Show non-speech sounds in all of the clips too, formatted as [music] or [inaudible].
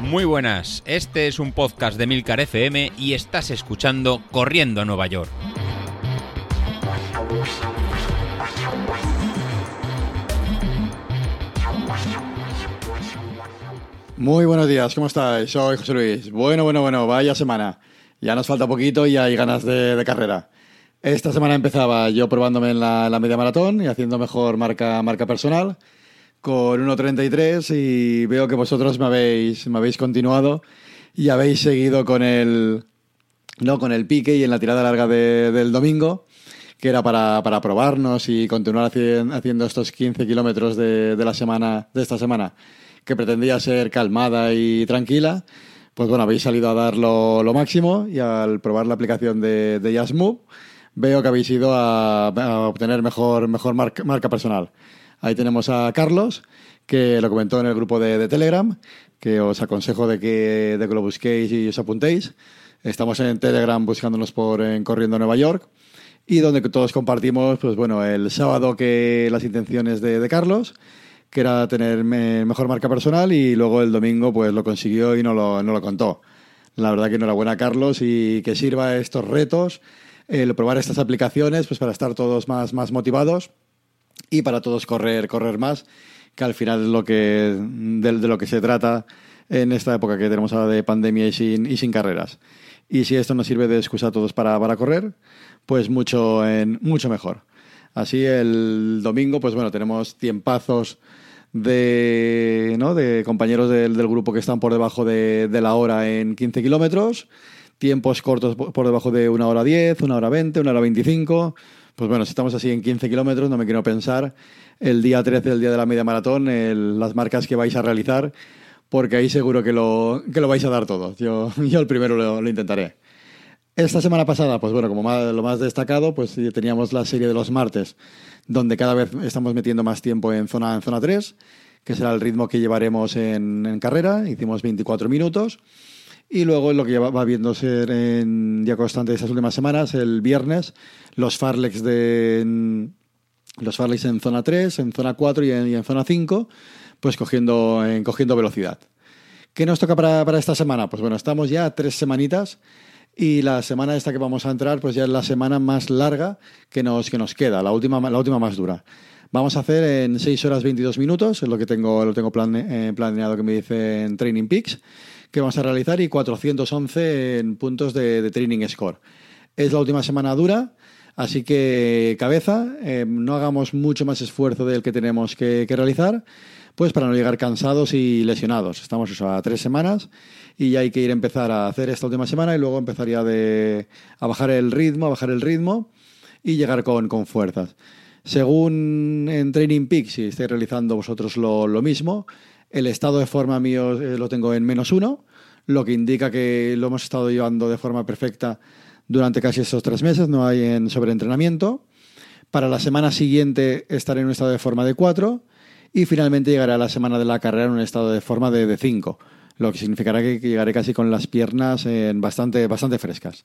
Muy buenas, este es un podcast de Milcar FM y estás escuchando Corriendo a Nueva York. Muy buenos días, ¿cómo estáis? Soy José Luis. Bueno, bueno, bueno, vaya semana. Ya nos falta poquito y hay ganas de, carrera. Esta semana empezaba yo probándome en la, media maratón y haciendo mejor marca, marca personal con 1.33 y veo que vosotros me habéis, me habéis continuado y habéis seguido con el, no, con el pique y en la tirada larga del domingo, que era para, para probarnos y continuar haciendo estos 15 kilómetros de, de, la semana, de esta semana que pretendía ser calmada y tranquila, pues bueno, habéis salido a dar lo, máximo y al probar la aplicación de, de veo que habéis ido a, obtener mejor, mejor marca, personal. Ahí tenemos a Carlos, que lo comentó en el grupo de, Telegram, que os aconsejo de que, de que lo busquéis y os apuntéis. Estamos en Telegram buscándonos por en Corriendo Nueva York y donde todos compartimos, pues bueno, el sábado que las intenciones de, Carlos que era tener mejor marca personal y luego el domingo pues lo consiguió y no lo, no lo contó. La verdad que enhorabuena Carlos y que sirva estos retos, el probar estas aplicaciones pues para estar todos más, más motivados y para todos correr, correr más, que al final es lo que, de, lo que se trata en esta época que tenemos ahora de pandemia y sin, y sin carreras. Y si esto nos sirve de excusa a todos para, para correr, pues mucho, en, mucho mejor. Así el domingo, pues bueno, tenemos tiempazos de, ¿no? de compañeros del, grupo que están por debajo de, la hora en 15 kilómetros, tiempos cortos por debajo de una hora 10, una hora 20, una hora 25. Pues bueno, si estamos así en 15 kilómetros, no me quiero pensar el día 13, el día de la media maratón, las marcas que vais a realizar, porque ahí seguro que lo, que lo vais a dar todo. Yo, [laughs] yo el primero lo intentaré. Esta semana pasada, pues bueno, como lo más destacado, pues teníamos la serie de los martes, donde cada vez estamos metiendo más tiempo en zona, en zona 3, que será el ritmo que llevaremos en, carrera. Hicimos 24 minutos. Y luego lo que va viéndose en día constante estas últimas semanas, el viernes, los Farlex de los Farlex en zona 3, en zona 4 y en, zona 5, pues cogiendo, cogiendo velocidad. ¿Qué nos toca para, para esta semana? Pues bueno, estamos ya tres semanitas y la semana esta que vamos a entrar, pues ya es la semana más larga que nos, que nos queda, la última, la última más dura. Vamos a hacer en 6 horas 22 minutos, es lo que tengo, lo tengo eh, planeado que me dice en Training Peaks, que vamos a realizar, y 411 en puntos de, Training Score. Es la última semana dura, así que cabeza, eh, no hagamos mucho más esfuerzo del que tenemos que, que realizar pues para no llegar cansados y lesionados. Estamos a tres semanas y ya hay que ir a empezar a hacer esta última semana y luego empezaría de, a bajar el ritmo, a bajar el ritmo y llegar con, con fuerzas. Según en Training Peak, si estáis realizando vosotros lo, lo mismo, el estado de forma mío eh, lo tengo en menos uno, lo que indica que lo hemos estado llevando de forma perfecta durante casi estos tres meses, no hay en sobreentrenamiento. Para la semana siguiente estaré en un estado de forma de cuatro y finalmente llegaré a la semana de la carrera en un estado de forma de 5 lo que significará que llegaré casi con las piernas bastante, bastante frescas.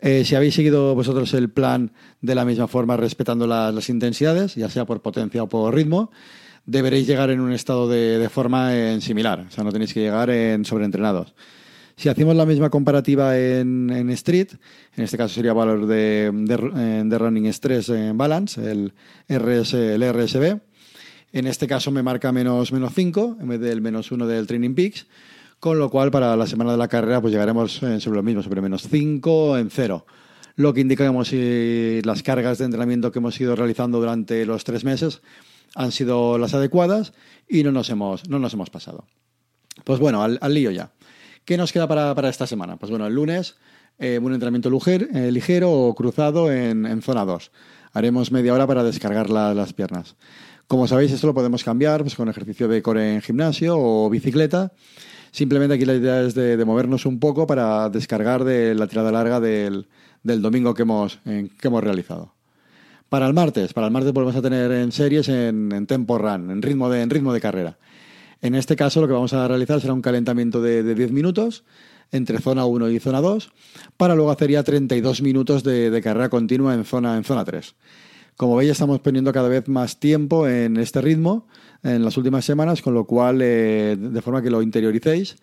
Eh, si habéis seguido vosotros el plan de la misma forma, respetando las intensidades, ya sea por potencia o por ritmo, deberéis llegar en un estado de, forma en similar. O sea, no tenéis que llegar en sobreentrenados. Si hacemos la misma comparativa en, street, en este caso sería valor de, de, running stress balance, el RSB. En este caso me marca menos, menos 5 en vez del menos 1 del Training Peaks con lo cual para la semana de la carrera pues llegaremos eh, sobre lo mismo, sobre menos 5 en 0. Lo que indica que las cargas de entrenamiento que hemos ido realizando durante los tres meses han sido las adecuadas y no nos hemos, no nos hemos pasado. Pues bueno, al, lío ya. ¿Qué nos queda para, esta semana? Pues bueno, el lunes eh, un entrenamiento eh, ligero o cruzado en, zona 2. Haremos media hora para descargar las piernas. Como sabéis, esto lo podemos cambiar pues, con ejercicio de core en gimnasio o bicicleta Simplemente aquí la idea es de, movernos un poco para descargar de la tirada larga del, domingo que hemos, que hemos realizado. Para el martes, para el martes volvemos a tener en series en, tempo run, en ritmo, de, en ritmo de carrera. En este caso lo que vamos a realizar será un calentamiento de, 10 minutos entre zona 1 y zona 2, para luego hacer ya 32 minutos de, carrera continua en zona, en zona 3. Como veis, estamos poniendo cada vez más tiempo en este ritmo en las últimas semanas, con lo cual, eh, de forma que lo interioricéis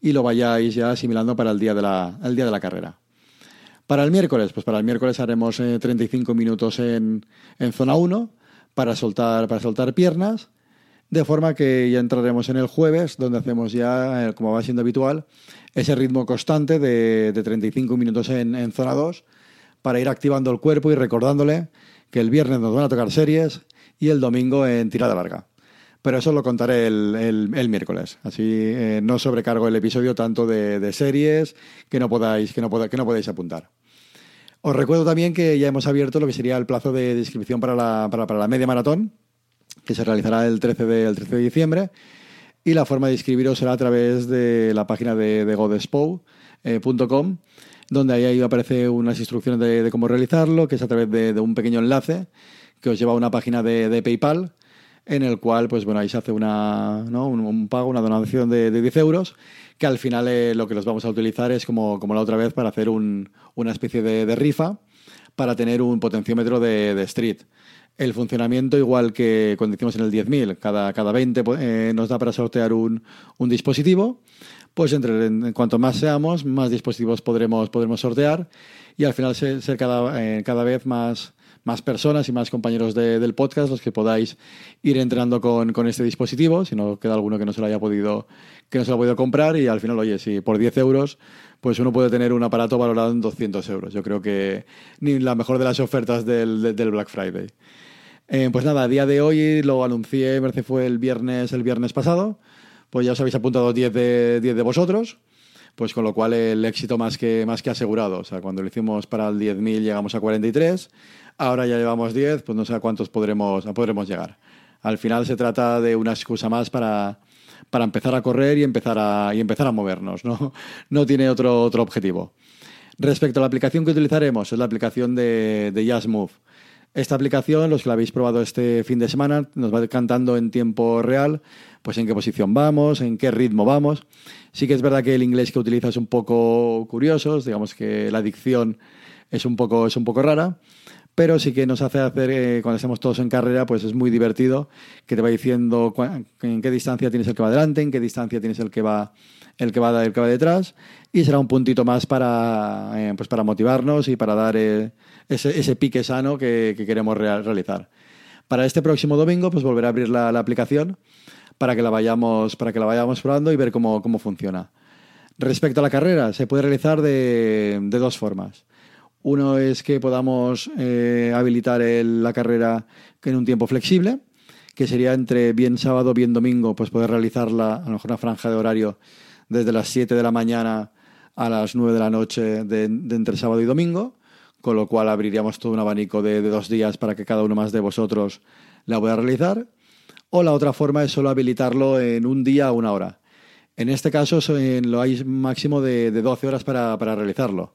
y lo vayáis ya asimilando para el día de la, el día de la carrera. Para el miércoles, pues para el miércoles haremos 35 minutos en, en zona 1 para soltar, para soltar piernas de forma que ya entraremos en el jueves, donde hacemos ya, eh, como va siendo habitual, ese ritmo constante de, 35 minutos en, zona 2 para ir activando el cuerpo y recordándole que el viernes nos van a tocar series y el domingo en tirada larga. Pero eso lo contaré el, miércoles. Así eh, no sobrecargo el episodio tanto de, series que no podáis, que no, que no podéis apuntar. Os recuerdo también que ya hemos abierto lo que sería el plazo de inscripción para la, para la media maratón, que se realizará el 13 de, 13 de diciembre. Y la forma de inscribiros será a través de la página de, de godespo.com, eh, donde ahí aparece unas instrucciones de, cómo realizarlo, que es a través de, un pequeño enlace que os lleva a una página de, PayPal, en el cual, pues bueno, ahí se hace una, un, pago, una donación de, 10 euros, que al final eh, lo que los vamos a utilizar es como, como la otra vez para hacer un, una especie de, rifa para tener un potenciómetro de street. El funcionamiento igual que cuando hicimos en el 10.000, cada, cada 20 pues, eh, nos da para sortear un, dispositivo, pues entre, en cuanto más seamos, más dispositivos podremos, podremos sortear y al final ser, cada, eh, cada vez más, más personas y más compañeros del podcast los que podáis ir entrenando con, este dispositivo, si no queda alguno que no se lo haya podido, que no se lo ha podido comprar y al final, oye, si por 10 euros pues uno puede tener un aparato valorado en 200 euros. Yo creo que ni la mejor de las ofertas del, del Black Friday. Eh, pues nada, a día de hoy lo anuncié, me parece fue el viernes, el viernes pasado. Pues ya os habéis apuntado 10 de, 10 de vosotros. Pues con lo cual el éxito más que, más que asegurado. O sea, cuando lo hicimos para el 10.000 llegamos a 43. Ahora ya llevamos 10, pues no sé a cuántos podremos, podremos llegar. Al final se trata de una excusa más para, para empezar a correr y empezar a, y empezar a movernos. ¿no? [laughs] no tiene otro, otro objetivo. Respecto a la aplicación que utilizaremos, es la aplicación de, de Move. Esta aplicación, los que la habéis probado este fin de semana, nos va cantando en tiempo real, pues en qué posición vamos, en qué ritmo vamos. Sí que es verdad que el inglés que utiliza es un poco curioso, digamos que la dicción es un poco, es un poco rara, pero sí que nos hace hacer, eh, cuando estamos todos en carrera, pues es muy divertido, que te va diciendo en qué distancia tienes el que va delante, en qué distancia tienes el que va el que va, el que va detrás, y será un puntito más para, eh, pues para motivarnos y para dar eh, ese, pique sano que, queremos realizar. Para este próximo domingo, pues volveré a abrir la, aplicación para que la vayamos, para que la vayamos probando y ver cómo, cómo funciona. Respecto a la carrera, se puede realizar de, de dos formas. Uno es que podamos eh, habilitar la carrera en un tiempo flexible, que sería entre bien sábado, bien domingo, pues poder realizarla a lo mejor una franja de horario desde las 7 de la mañana a las 9 de la noche de, entre sábado y domingo, con lo cual abriríamos todo un abanico de, dos días para que cada uno más de vosotros la pueda realizar. O la otra forma es solo habilitarlo en un día o una hora. En este caso lo hay máximo de, 12 horas para, realizarlo.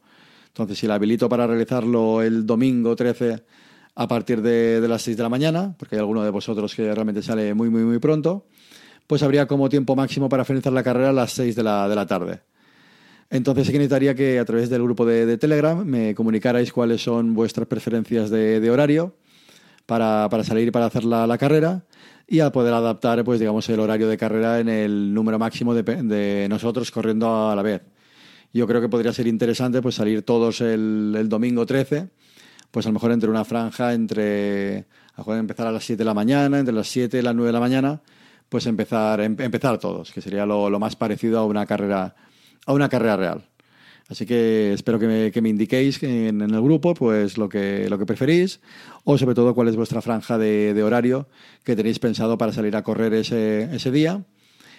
Entonces, si la habilito para realizarlo el domingo 13 a partir de, de, las 6 de la mañana, porque hay alguno de vosotros que realmente sale muy, muy, muy pronto, pues habría como tiempo máximo para finalizar la carrera a las 6 de la, de la tarde. Entonces sí que necesitaría que a través del grupo de, Telegram me comunicarais cuáles son vuestras preferencias de, horario para, para, salir para hacer la, la, carrera y a poder adaptar pues digamos el horario de carrera en el número máximo de, de nosotros corriendo a la vez. Yo creo que podría ser interesante pues salir todos el, el domingo 13, pues a lo mejor entre una franja entre a lo mejor empezar a las 7 de la mañana, entre las 7 y las 9 de la mañana pues empezar, em, empezar todos, que sería lo, más parecido a una carrera, a una carrera real. Así que espero que me, que me indiquéis en, el grupo pues lo que, lo que preferís o sobre todo cuál es vuestra franja de, horario que tenéis pensado para salir a correr ese, ese día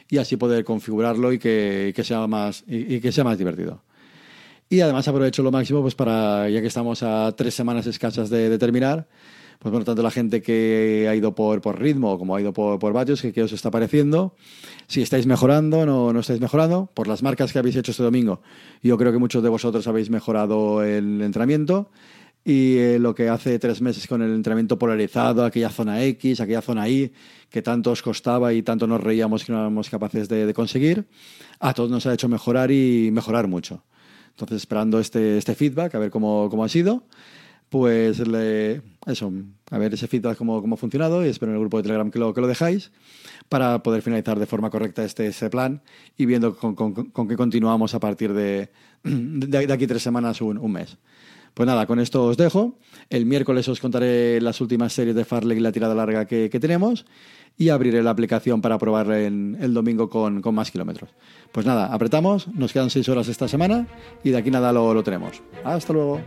y así poder configurarlo y que, que sea, más, y, que sea más divertido. Y además aprovecho lo máximo pues para, ya que estamos a tres semanas escasas de, terminar, pues bueno, tanto la gente que ha ido por, por ritmo como ha ido por, por vatios, que, os está pareciendo, si estáis mejorando, no, no estáis mejorando, por las marcas que habéis hecho este domingo. Yo creo que muchos de vosotros habéis mejorado el entrenamiento y eh, lo que hace tres meses con el entrenamiento polarizado, aquella zona X, aquella zona Y, que tanto os costaba y tanto nos reíamos que no éramos capaces de, de conseguir, a todos nos ha hecho mejorar y mejorar mucho. Entonces, esperando este, este feedback, a ver cómo, cómo ha sido pues le, eso, a ver ese feedback cómo, cómo ha funcionado y espero en el grupo de Telegram que lo, que lo dejáis para poder finalizar de forma correcta este, este plan y viendo con, con, con qué continuamos a partir de, de, de aquí tres semanas, un, un mes. Pues nada, con esto os dejo. El miércoles os contaré las últimas series de Farley y la tirada larga que, que tenemos y abriré la aplicación para probar en, el domingo con, con, más kilómetros. Pues nada, apretamos, nos quedan seis horas esta semana y de aquí nada lo, lo tenemos. Hasta luego.